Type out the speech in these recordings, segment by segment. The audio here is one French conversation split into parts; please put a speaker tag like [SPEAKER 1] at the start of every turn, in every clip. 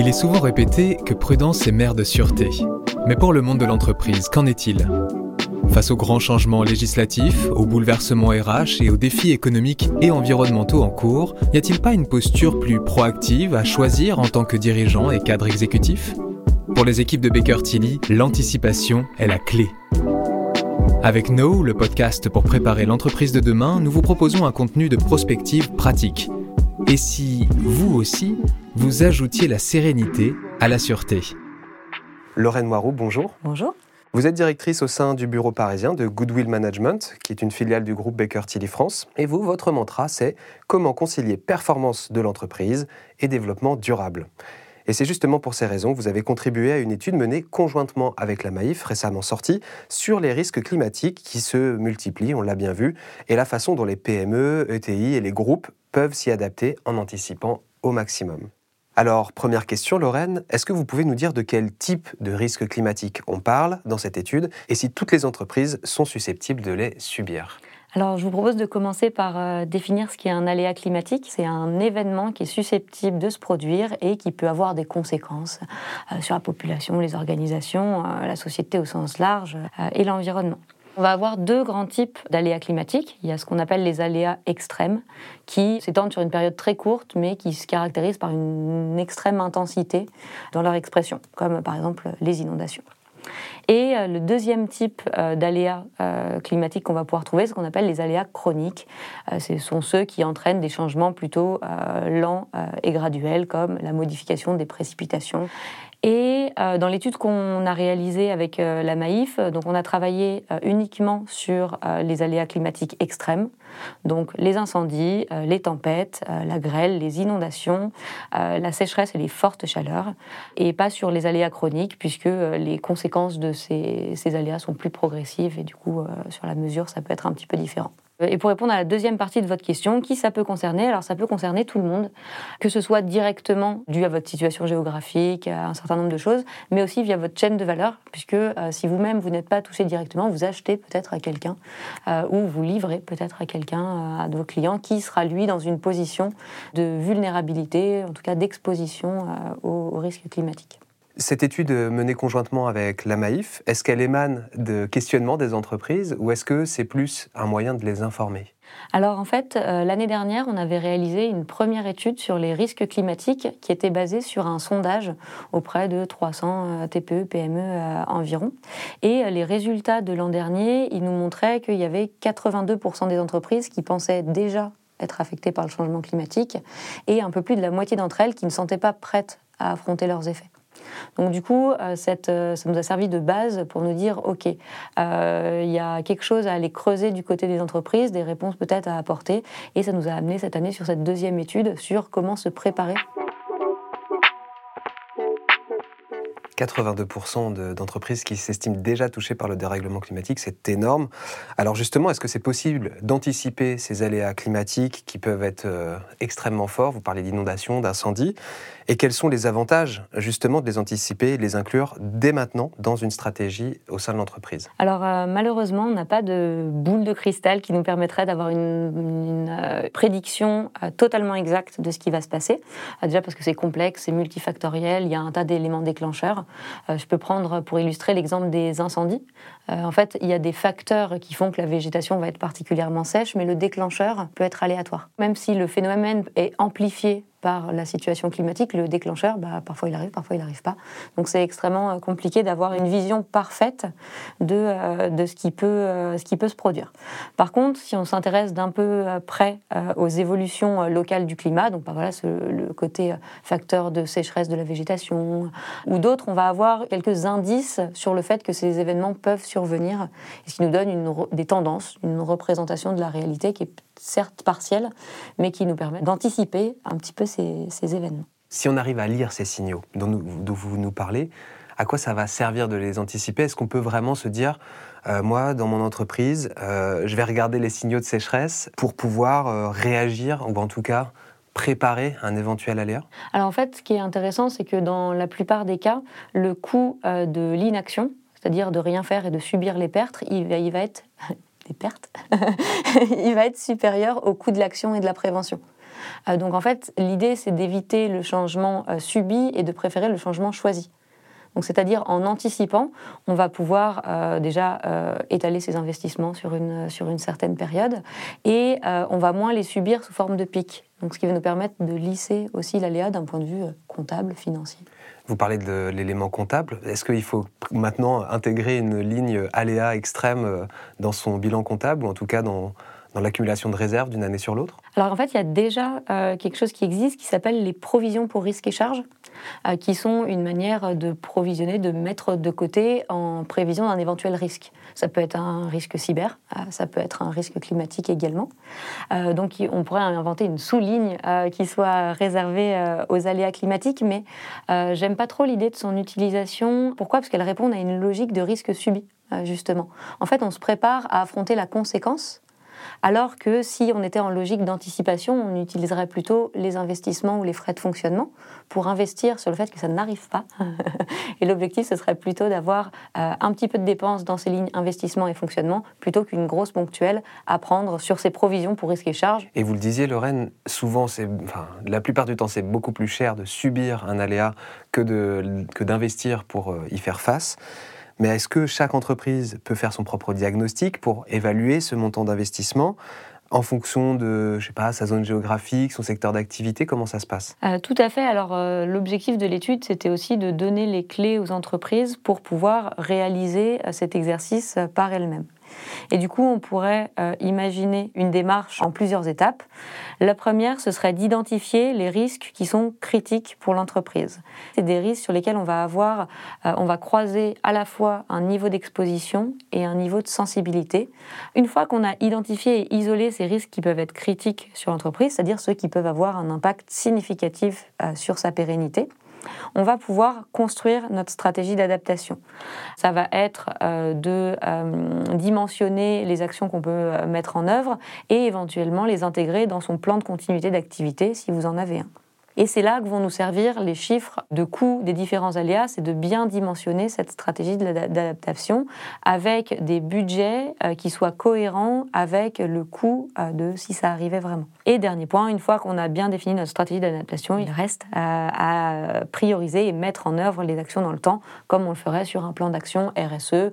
[SPEAKER 1] Il est souvent répété que prudence est mère de sûreté. Mais pour le monde de l'entreprise, qu'en est-il? Face aux grands changements législatifs, aux bouleversements RH et aux défis économiques et environnementaux en cours, n'y a-t-il pas une posture plus proactive à choisir en tant que dirigeant et cadre exécutif? Pour les équipes de Baker Tilly, l'anticipation est la clé. Avec No, le podcast pour préparer l'entreprise de demain, nous vous proposons un contenu de prospective pratique. Et si, vous aussi, vous ajoutiez la sérénité à la sûreté
[SPEAKER 2] Lorraine Moiroux, bonjour.
[SPEAKER 3] Bonjour.
[SPEAKER 2] Vous êtes directrice au sein du bureau parisien de Goodwill Management, qui est une filiale du groupe Baker Tilly France. Et vous, votre mantra, c'est comment concilier performance de l'entreprise et développement durable. Et c'est justement pour ces raisons que vous avez contribué à une étude menée conjointement avec la Maïf, récemment sortie, sur les risques climatiques qui se multiplient, on l'a bien vu, et la façon dont les PME, ETI et les groupes peuvent s'y adapter en anticipant au maximum. Alors, première question, Lorraine, est-ce que vous pouvez nous dire de quel type de risque climatique on parle dans cette étude et si toutes les entreprises sont susceptibles de les subir?
[SPEAKER 3] Alors, je vous propose de commencer par euh, définir ce qu'est un aléa climatique. C'est un événement qui est susceptible de se produire et qui peut avoir des conséquences euh, sur la population, les organisations, euh, la société au sens large et l'environnement. On va avoir deux grands types d'aléas climatiques. Il y a ce qu'on appelle les aléas extrêmes, qui s'étendent sur une période très courte, mais qui se caractérisent par une extrême intensité dans leur expression, comme par exemple les inondations. Et euh, le deuxième type euh, d'aléas euh, climatiques qu'on va pouvoir trouver, c'est ce qu'on appelle les aléas chroniques. Ce sont ceux qui entraînent des changements plutôt lents et graduels, comme la modification des précipitations et dans l'étude qu'on a réalisée avec la Maïf, donc on a travaillé uniquement sur les aléas climatiques extrêmes, donc les incendies, les tempêtes, la grêle, les inondations, la sécheresse et les fortes chaleurs, et pas sur les aléas chroniques, puisque les conséquences de ces, ces, aléas sont plus progressives et du coup sur la mesure ça peut être un petit peu différent. Et pour répondre à la deuxième partie de votre question, qui ça peut concerner? Alors ça peut concerner tout le monde, que ce soit directement dû à votre situation géographique, à un certain nombre de choses, mais aussi via votre chaîne de valeur, puisque euh, si vous-même vous, n'êtes pas touché directement, vous achetez peut-être à quelqu'un euh, ou vous livrez peut-être à quelqu'un, euh, à vos clients, qui sera lui dans une position de vulnérabilité, en tout cas d'exposition aux, aux risques climatiques.
[SPEAKER 2] Cette étude menée conjointement avec la Maïf, est-ce qu'elle émane de questionnements des entreprises ou est-ce que c'est plus un moyen de les informer?
[SPEAKER 3] Alors en fait, euh, l'année dernière, on avait réalisé une première étude sur les risques climatiques qui était basée sur un sondage auprès de 300 TPE, PME environ. Et les résultats de l'an dernier, ils nous montraient qu'il y avait 82% des entreprises qui pensaient déjà être affectées par le changement climatique et un peu plus de la moitié d'entre elles qui ne sentaient pas prêtes à affronter leurs effets. Donc du coup, euh, euh, ça nous a servi de base pour nous dire, OK, euh, il y a quelque chose à aller creuser du côté des entreprises, des réponses peut-être à apporter, et ça nous a amené cette année sur cette deuxième étude sur comment se préparer
[SPEAKER 2] 82% d'entreprises qui s'estiment déjà touchées par le dérèglement climatique, c'est énorme. Alors justement, est-ce que c'est possible d'anticiper ces aléas climatiques qui peuvent être euh, extrêmement forts? Vous parlez d'inondations, d'incendies. Et quels sont les avantages justement de les anticiper et de les inclure dès maintenant dans une stratégie au sein de l'entreprise?
[SPEAKER 3] Alors euh, malheureusement, on n'a pas de boule de cristal qui nous permettrait d'avoir une, euh, prédiction totalement exacte de ce qui va se passer. déjà parce que c'est complexe, c'est multifactoriel, il y a un tas d'éléments déclencheurs. Euh, je peux prendre pour illustrer l'exemple des incendies. Euh, en fait, il y a des facteurs qui font que la végétation va être particulièrement sèche, mais le déclencheur peut être aléatoire. Même si le phénomène est amplifié par la situation climatique, le déclencheur, bah, parfois il arrive, parfois il n'arrive pas. Donc c'est extrêmement euh, compliqué d'avoir une vision parfaite de, euh, de ce, qui peut, euh, ce qui peut se produire. Par contre, si on s'intéresse d'un peu près aux évolutions locales du climat, donc bah, voilà, le côté facteur de sécheresse de la végétation ou d'autres, on va avoir quelques indices sur le fait que ces événements peuvent survenir, ce qui nous donne une, des tendances, une représentation de la réalité qui est certes partielle, mais qui nous permet d'anticiper un petit peu ces, événements.
[SPEAKER 2] Si on arrive à lire ces signaux dont, vous nous parlez, à quoi ça va servir de les anticiper? Est-ce qu'on peut vraiment se dire, euh, moi, dans mon entreprise, euh, je vais regarder les signaux de sécheresse pour pouvoir euh, réagir, ou en tout cas préparer un éventuel aléa?
[SPEAKER 3] Alors en fait, ce qui est intéressant, c'est que dans la plupart des cas, le coût de l'inaction, c'est-à-dire de rien faire et de subir les pertes, il il va être pertes, il va être supérieur au coût de l'action et de la prévention. donc en fait, l'idée, c'est d'éviter le changement subi et de préférer le changement choisi. C'est-à-dire en anticipant, on va pouvoir déjà étaler ses investissements sur une, sur une certaine période et on va moins les subir sous forme de pic. Donc, ce qui va nous permettre de lisser aussi l'aléa d'un point de vue comptable, financier.
[SPEAKER 2] Vous parlez de l'élément comptable. Est-ce qu'il faut maintenant intégrer une ligne aléa extrême euh, dans son bilan comptable, ou en tout cas dans, l'accumulation de réserves d'une année sur l'autre?
[SPEAKER 3] Alors en fait, il y a déjà euh, quelque chose qui existe qui s'appelle les provisions pour risques et charges, euh, qui sont une manière de provisionner, de mettre de côté en prévision d'un éventuel risque. Ça peut être un risque cyber, euh, ça peut être un risque climatique également. Euh, donc on pourrait inventer une sous-ligne euh, qui soit réservée aux aléas climatiques, mais j'aime pas trop l'idée de son utilisation. Pourquoi? Parce qu'elle répond à une logique de risque subi, justement. En fait, on se prépare à affronter la conséquence alors que si on était en logique d'anticipation, on utiliserait plutôt les investissements ou les frais de fonctionnement pour investir sur le fait que ça n'arrive pas. et l'objectif, ce serait plutôt d'avoir euh, un petit peu de dépenses dans ces lignes investissement et fonctionnement plutôt qu'une grosse ponctuelle à prendre sur ces provisions pour risques et charges.
[SPEAKER 2] Et vous le disiez, Lorraine, souvent, enfin, la plupart du temps, c'est beaucoup plus cher de subir un aléa que d'investir que pour euh, y faire face. Mais est-ce que chaque entreprise peut faire son propre diagnostic pour évaluer ce montant d'investissement en fonction de, je sais pas, sa zone géographique, son secteur d'activité? Comment ça se passe?
[SPEAKER 3] Euh, Tout à fait. Alors, euh, l'objectif de l'étude, c'était aussi de donner les clés aux entreprises pour pouvoir réaliser euh, cet exercice par elles-mêmes. Et du coup, on pourrait euh, imaginer une démarche en plusieurs étapes. La première, ce serait d'identifier les risques qui sont critiques pour l'entreprise. C'est des risques sur lesquels on va avoir, euh, on va croiser à la fois un niveau d'exposition et un niveau de sensibilité. Une fois qu'on a identifié et isolé ces risques qui peuvent être critiques sur l'entreprise, c'est-à-dire ceux qui peuvent avoir un impact significatif euh, sur sa pérennité, on va pouvoir construire notre stratégie d'adaptation. Ça va être euh, de euh, dimensionner les actions qu'on peut euh, mettre en œuvre et éventuellement les intégrer dans son plan de continuité d'activité si vous en avez un. Et c'est là que vont nous servir les chiffres de coûts des différents aléas, c'est de bien dimensionner cette stratégie d'adaptation avec des budgets euh, qui soient cohérents avec le coût euh, de si ça arrivait vraiment. Et dernier point, une fois qu'on a bien défini notre stratégie d'adaptation, il reste euh, à, prioriser et mettre en œuvre les actions dans le temps, comme on le ferait sur un plan d'action RSE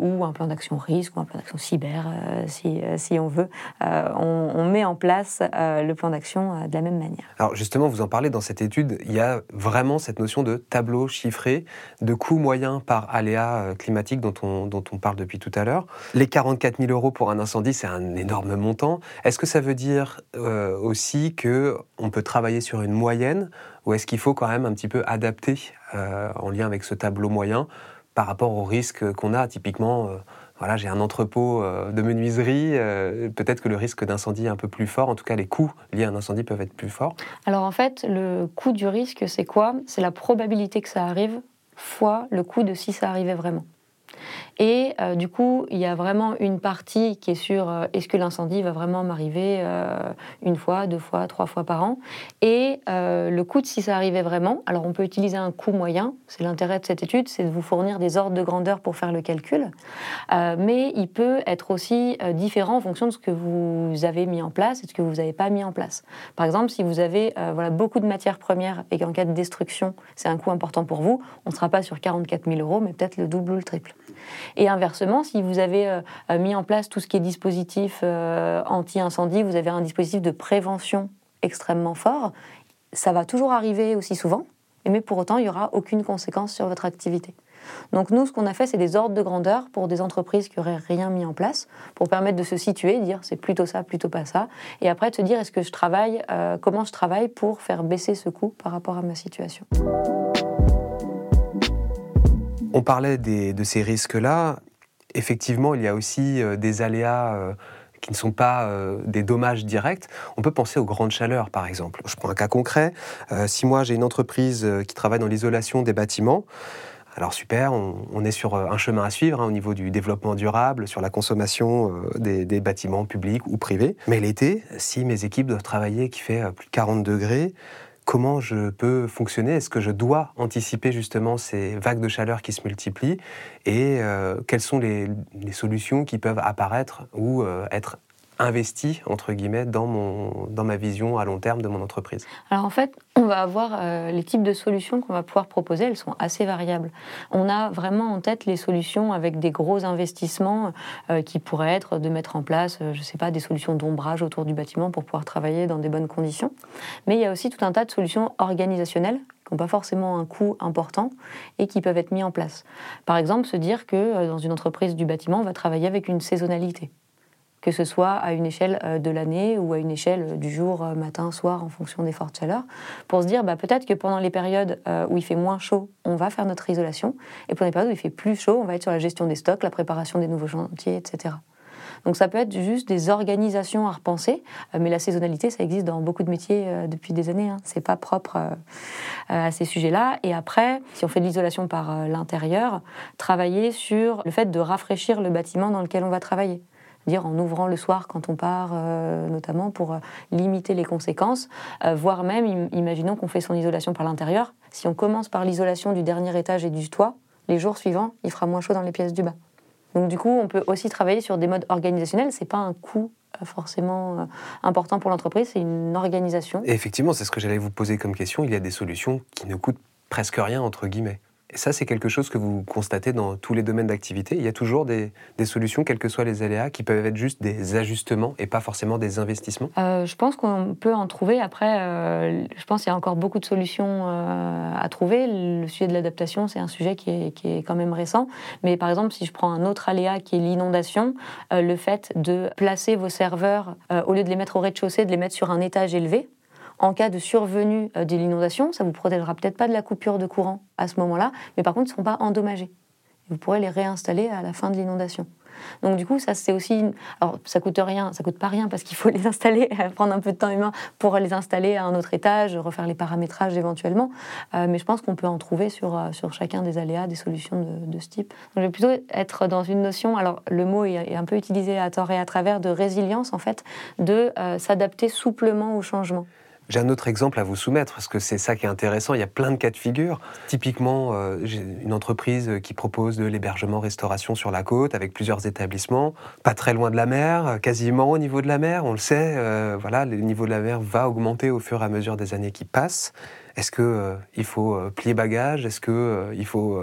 [SPEAKER 3] ou un plan d'action risque ou un plan d'action cyber, si, si, on veut. On, on, met en place le plan d'action de la même manière.
[SPEAKER 2] Alors justement, vous en parlez dans cette étude, il y a vraiment cette notion de tableau chiffré, de coût moyen par aléa euh, climatique dont on, dont on parle depuis tout à l'heure. Les 44 000 euros pour un incendie, c'est un énorme montant. Est-ce que ça veut dire euh, aussi qu'on peut travailler sur une moyenne ou est-ce qu'il faut quand même un petit peu adapter euh, en lien avec ce tableau moyen par rapport aux risques qu'on a typiquement voilà, j'ai un entrepôt euh, de menuiserie, euh, peut-être que le risque d'incendie est un peu plus fort, en tout cas les coûts liés à un incendie peuvent être plus forts.
[SPEAKER 3] Alors en fait, le coût du risque, c'est quoi? C'est la probabilité que ça arrive fois le coût de si ça arrivait vraiment. Et euh, du coup, il y a vraiment une partie qui est sur euh, est-ce que l'incendie va vraiment m'arriver euh, une fois, deux fois, trois fois par an? Et le coût de si ça arrivait vraiment, alors on peut utiliser un coût moyen, c'est l'intérêt de cette étude, c'est de vous fournir des ordres de grandeur pour faire le calcul. mais il peut être aussi différent en fonction de ce que vous avez mis en place et de ce que vous n'avez pas mis en place. Par exemple, si vous avez beaucoup de matières premières et qu'en cas de destruction, c'est un coût important pour vous, on ne sera pas sur 44 000 euros, mais peut-être le double ou le triple. Et inversement, si vous avez euh, euh, mis en place tout ce qui est dispositif euh, anti-incendie, vous avez un dispositif de prévention extrêmement fort, ça va toujours arriver aussi souvent, mais pour autant, il n'y aura aucune conséquence sur votre activité. Donc nous, ce qu'on a fait, c'est des ordres de grandeur pour des entreprises qui n'auraient rien mis en place, pour permettre de se situer, dire c'est plutôt ça, plutôt pas ça, et après de se dire est-ce que je travaille, comment je travaille pour faire baisser ce coût par rapport à ma situation.
[SPEAKER 2] On parlait de ces risques-là. Effectivement, il y a aussi euh, des aléas euh, qui ne sont pas euh, des dommages directs. On peut penser aux grandes chaleurs, par exemple. Je prends un cas concret. si moi j'ai une entreprise qui travaille dans l'isolation des bâtiments, alors super, on, est sur un chemin à suivre hein, au niveau du développement durable, sur la consommation des, des, bâtiments publics ou privés. Mais l'été, si mes équipes doivent travailler qui fait plus de 40 degrés, comment je peux fonctionner? Est-ce que je dois anticiper justement ces vagues de chaleur qui se multiplient? Et euh, quelles sont les, solutions qui peuvent apparaître ou euh, être investi, entre guillemets, dans, mon, dans ma vision à long terme de mon entreprise
[SPEAKER 3] Alors en fait, on va avoir euh, les types de solutions qu'on va pouvoir proposer, elles sont assez variables. On a vraiment en tête les solutions avec des gros investissements euh, qui pourraient être de mettre en place, euh, je ne sais pas, des solutions d'ombrage autour du bâtiment pour pouvoir travailler dans des bonnes conditions. Mais il y a aussi tout un tas de solutions organisationnelles qui n'ont pas forcément un coût important et qui peuvent être mis en place. Par exemple, se dire que dans une entreprise du bâtiment, on va travailler avec une saisonnalité que ce soit à une échelle euh, de l'année ou à une échelle euh, du jour, euh, matin, soir, en fonction des fortes chaleurs, pour se dire bah, peut-être que pendant les périodes où il fait moins chaud, on va faire notre isolation, et pendant les périodes où il fait plus chaud, on va être sur la gestion des stocks, la préparation des nouveaux chantiers, etc. Donc ça peut être juste des organisations à repenser, mais la saisonnalité, ça existe dans beaucoup de métiers depuis des années. Hein. C'est pas propre à ces sujets-là. Et après, si on fait de l'isolation par l'intérieur, travailler sur le fait de rafraîchir le bâtiment dans lequel on va travailler dire en ouvrant le soir quand on part, euh, notamment pour euh, limiter les conséquences, euh, voire même, imaginons qu'on fait son isolation par l'intérieur, si on commence par l'isolation du dernier étage et du toit, les jours suivants, il fera moins chaud dans les pièces du bas. Donc du coup, on peut aussi travailler sur des modes organisationnels. C'est pas un coût forcément important pour l'entreprise, c'est une organisation.
[SPEAKER 2] Et effectivement, c'est ce que j'allais vous poser comme question. Il y a des solutions qui ne coûtent presque rien entre guillemets. Ça, c'est quelque chose que vous constatez dans tous les domaines d'activité. Il y a toujours des, solutions, quels que soient les aléas, qui peuvent être juste des ajustements et pas forcément des investissements
[SPEAKER 3] euh, Je pense qu'on peut en trouver. Après, euh, je pense qu'il y a encore beaucoup de solutions euh, à trouver. Le sujet de l'adaptation, c'est un sujet qui est, qui est, quand même récent. Mais par exemple, si je prends un autre aléa qui est l'inondation, le fait de placer vos serveurs, au lieu de les mettre au rez-de-chaussée, de les mettre sur un étage élevé, en cas de survenue euh, de l'inondation, ça vous protégera peut-être pas de la coupure de courant à ce moment-là, mais par contre, ils ne seront pas endommagés. Vous pourrez les réinstaller à la fin de l'inondation. Donc du coup, ça c'est aussi, alors ça coûte rien, ça coûte pas rien parce qu'il faut les installer, prendre un peu de temps humain pour les installer à un autre étage, refaire les paramétrages éventuellement. Euh, mais je pense qu'on peut en trouver sur euh, sur chacun des aléas des solutions de, ce type. Je vais plutôt être dans une notion, alors le mot est, un peu utilisé à tort et à travers de résilience en fait, de s'adapter souplement au changement.
[SPEAKER 2] J'ai un autre exemple à vous soumettre parce que c'est ça qui est intéressant. Il y a plein de cas de figure. Typiquement, euh, une entreprise qui propose de l'hébergement-restauration sur la côte avec plusieurs établissements, pas très loin de la mer, quasiment au niveau de la mer. On le sait, euh, voilà, le niveau de la mer va augmenter au fur et à mesure des années qui passent. Est-ce qu'il euh, faut plier bagage Est-ce qu'il faut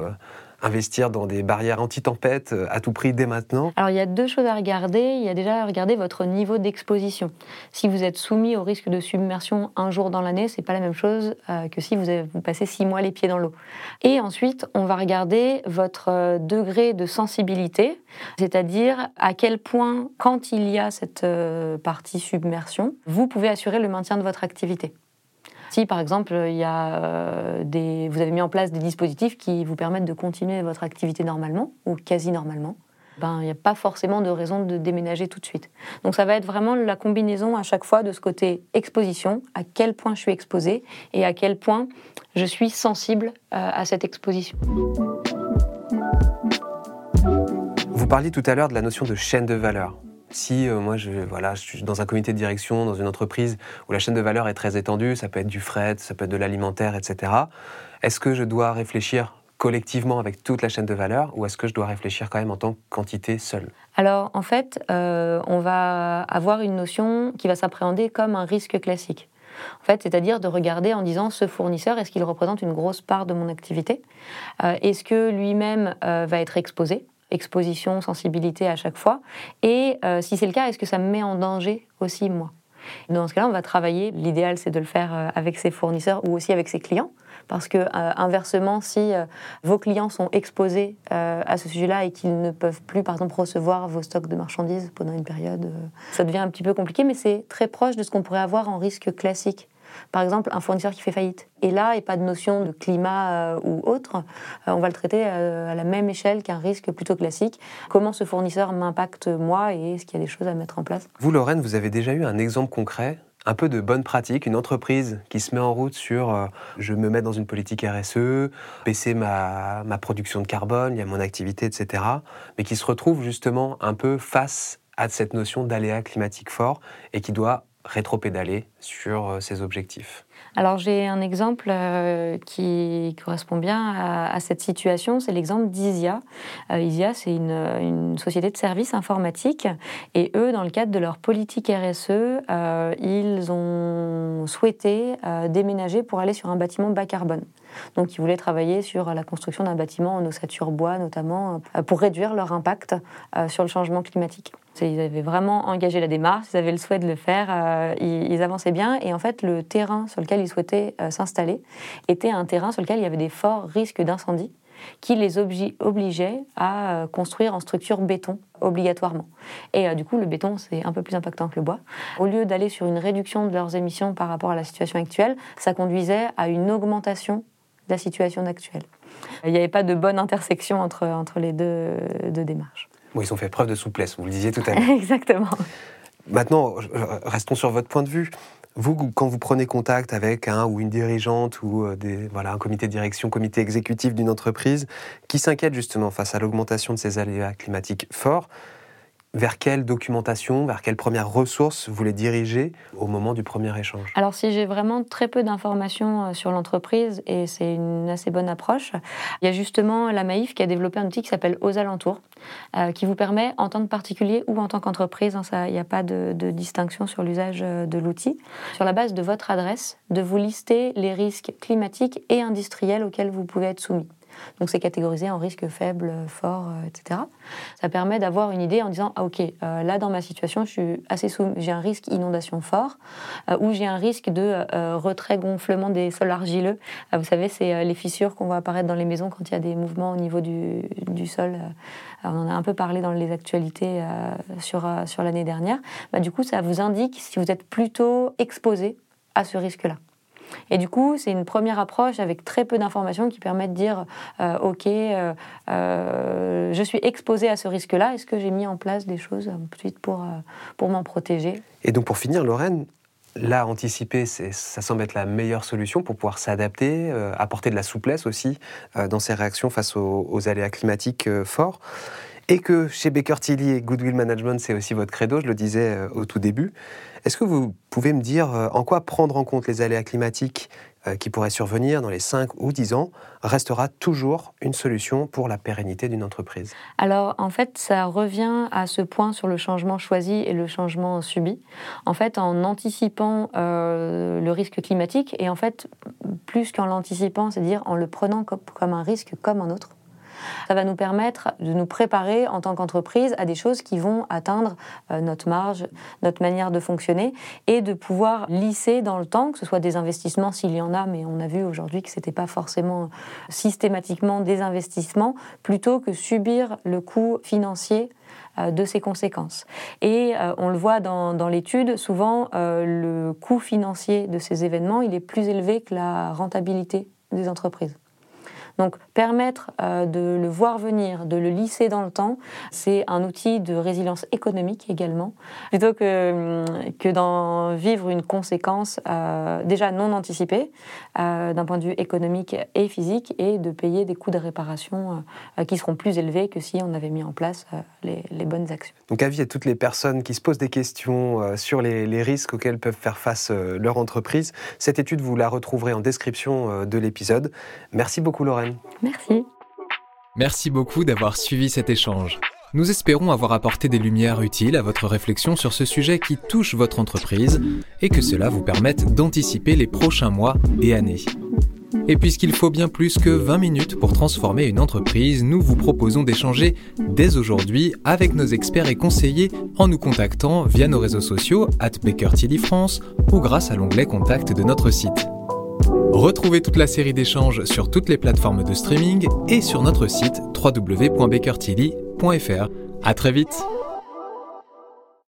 [SPEAKER 2] investir dans des barrières anti-tempête euh, à tout prix dès maintenant
[SPEAKER 3] Alors il y a deux choses à regarder. Il y a déjà à regarder votre niveau d'exposition. Si vous êtes soumis au risque de submersion un jour dans l'année, c'est pas la même chose euh, que si vous, avez, vous passez six mois les pieds dans l'eau. Et ensuite, on va regarder votre euh, degré de sensibilité, c'est-à-dire à quel point, quand il y a cette partie submersion, vous pouvez assurer le maintien de votre activité. Si par exemple il y a, euh, des, vous avez mis en place des dispositifs qui vous permettent de continuer votre activité normalement ou quasi normalement, ben, il n'y a pas forcément de raison de déménager tout de suite. Donc ça va être vraiment la combinaison à chaque fois de ce côté exposition, à quel point je suis exposé et à quel point je suis sensible euh, à cette exposition.
[SPEAKER 2] Vous parliez tout à l'heure de la notion de chaîne de valeur. Si euh, moi je, voilà, je suis dans un comité de direction, dans une entreprise où la chaîne de valeur est très étendue, ça peut être du fret, ça peut être de l'alimentaire, etc., est-ce que je dois réfléchir collectivement avec toute la chaîne de valeur ou est-ce que je dois réfléchir quand même en tant que quantité seule?
[SPEAKER 3] Alors en fait, euh, on va avoir une notion qui va s'appréhender comme un risque classique. En fait, c'est-à-dire de regarder en disant ce fournisseur, est-ce qu'il représente une grosse part de mon activité? Euh, Est-ce que lui-même va être exposé? Exposition, sensibilité à chaque fois Et euh, si c'est le cas, est-ce que ça me met en danger aussi moi? Dans ce cas-là, on va travailler. L'idéal, c'est de le faire euh, avec ses fournisseurs ou aussi avec ses clients. Parce que, euh, inversement, si vos clients sont exposés à ce sujet-là et qu'ils ne peuvent plus, par exemple, recevoir vos stocks de marchandises pendant une période, ça devient un petit peu compliqué, mais c'est très proche de ce qu'on pourrait avoir en risque classique. Par exemple, un fournisseur qui fait faillite. Et là, il n'y a pas de notion de climat euh, ou autre. Euh, on va le traiter euh, à la même échelle qu'un risque plutôt classique. Comment ce fournisseur m'impacte moi et est-ce qu'il y a des choses à mettre en place?
[SPEAKER 2] Vous, Lorraine, vous avez déjà eu un exemple concret un peu de bonne pratique, une entreprise qui se met en route sur je me mets dans une politique RSE, baisser ma, ma production de carbone, il y a mon activité, etc., mais qui se retrouve justement un peu face à cette notion d'aléa climatique fort et qui doit rétro-pédaler sur euh, objectifs.
[SPEAKER 3] Alors j'ai un exemple euh, qui correspond bien à, cette situation, c'est l'exemple d'ISIA. Euh, ISIA, c'est une, société de services informatiques. Et eux, dans le cadre de leur politique RSE, ils ont souhaité déménager pour aller sur un bâtiment bas carbone. Donc ils voulaient travailler sur la construction d'un bâtiment en ossature bois notamment pour réduire leur impact sur le changement climatique. Ils avaient vraiment engagé la démarche, ils avaient le souhait de le faire, euh, ils, avançaient bien. Et en fait, le terrain sur lequel ils souhaitaient euh, s'installer était un terrain sur lequel il y avait des forts risques d'incendie qui les obligeaient à euh, construire en structure béton obligatoirement. Et du coup, le béton, c'est un peu plus impactant que le bois. Au lieu d'aller sur une réduction de leurs émissions par rapport à la situation actuelle, ça conduisait à une augmentation de la situation actuelle. Il n'y avait pas de bonne intersection entre, entre les deux, deux démarches
[SPEAKER 2] ils ont fait preuve de souplesse, vous le disiez tout à l'heure.
[SPEAKER 3] Exactement.
[SPEAKER 2] Maintenant, restons sur votre point de vue. Vous, quand vous prenez contact avec un ou une dirigeante ou euh, voilà, un comité de direction, comité exécutif d'une entreprise qui s'inquiète justement face à l'augmentation de ces aléas climatiques forts, vers quelle documentation, vers quelles premières ressources vous les dirigez au moment du premier échange?
[SPEAKER 3] Alors si j'ai vraiment très peu d'informations euh, sur l'entreprise, et c'est une assez bonne approche, il y a justement la Maïf qui a développé un outil qui s'appelle Aux alentours, euh, qui vous permet en tant que particulier ou en tant qu'entreprise, hein, il n'y a pas de, de distinction sur l'usage euh, de l'outil, sur la base de votre adresse, de vous lister les risques climatiques et industriels auxquels vous pouvez être soumis. Donc c'est catégorisé en risque faible, fort, euh, etc. Ça permet d'avoir une idée en disant ah ok euh, là dans ma situation je suis assez j'ai un risque inondation fort euh, ou j'ai un risque de retrait gonflement des sols argileux. vous savez c'est les fissures qu'on voit apparaître dans les maisons quand il y a des mouvements au niveau du, sol. on en a un peu parlé dans les actualités sur sur l'année dernière. Bah, du coup ça vous indique si vous êtes plutôt exposé à ce risque-là. Et du coup, c'est une première approche avec très peu d'informations qui permet de dire euh, OK, euh, euh, je suis exposé à ce risque-là. Est-ce que j'ai mis en place des choses ensuite pour, pour m'en protéger?
[SPEAKER 2] Et donc, pour finir, Lorraine, là, anticiper, ça semble être la meilleure solution pour pouvoir s'adapter, apporter de la souplesse aussi dans ses réactions face aux, aux aléas climatiques forts. Et que chez Baker Tilly et Goodwill Management, c'est aussi votre credo, je le disais au tout début. Est-ce que vous pouvez me dire euh, en quoi prendre en compte les aléas climatiques euh, qui pourraient survenir dans les 5 ou 10 ans restera toujours une solution pour la pérennité d'une entreprise?
[SPEAKER 3] Alors en fait, ça revient à ce point sur le changement choisi et le changement subi. En fait, en anticipant euh, le risque climatique, et en fait, plus qu'en l'anticipant, c'est-à-dire en le prenant comme un risque comme un autre, ça va nous permettre de nous préparer en tant qu'entreprise à des choses qui vont atteindre euh, notre marge, notre manière de fonctionner et de pouvoir lisser dans le temps, que ce soit des investissements s'il y en a, mais on a vu aujourd'hui que ce n'était pas forcément systématiquement des investissements, plutôt que subir le coût financier euh, de ces conséquences. Et euh, on le voit dans, dans l'étude, souvent le coût financier de ces événements, il est plus élevé que la rentabilité des entreprises. Donc permettre euh, de le voir venir, de le lisser dans le temps, c'est un outil de résilience économique également, plutôt que, hum, d'en vivre une conséquence euh, déjà non anticipée euh, d'un point de vue économique et physique et de payer des coûts de réparation qui seront plus élevés que si on avait mis en place les, bonnes actions.
[SPEAKER 2] Donc avis à toutes les personnes qui se posent des questions sur les, les risques auxquels peuvent faire face leur entreprise, cette étude vous la retrouverez en description de l'épisode. Merci beaucoup Lorraine.
[SPEAKER 3] Merci.
[SPEAKER 1] Merci beaucoup d'avoir suivi cet échange. Nous espérons avoir apporté des lumières utiles à votre réflexion sur ce sujet qui touche votre entreprise et que cela vous permette d'anticiper les prochains mois et années. Et puisqu'il faut bien plus que 20 minutes pour transformer une entreprise, nous vous proposons d'échanger dès aujourd'hui avec nos experts et conseillers en nous contactant via nos réseaux sociaux at Baker France ou grâce à l'onglet Contact de notre site. Retrouvez toute la série d'échanges sur toutes les plateformes de streaming et sur notre site www.bakertilly.fr. À très vite!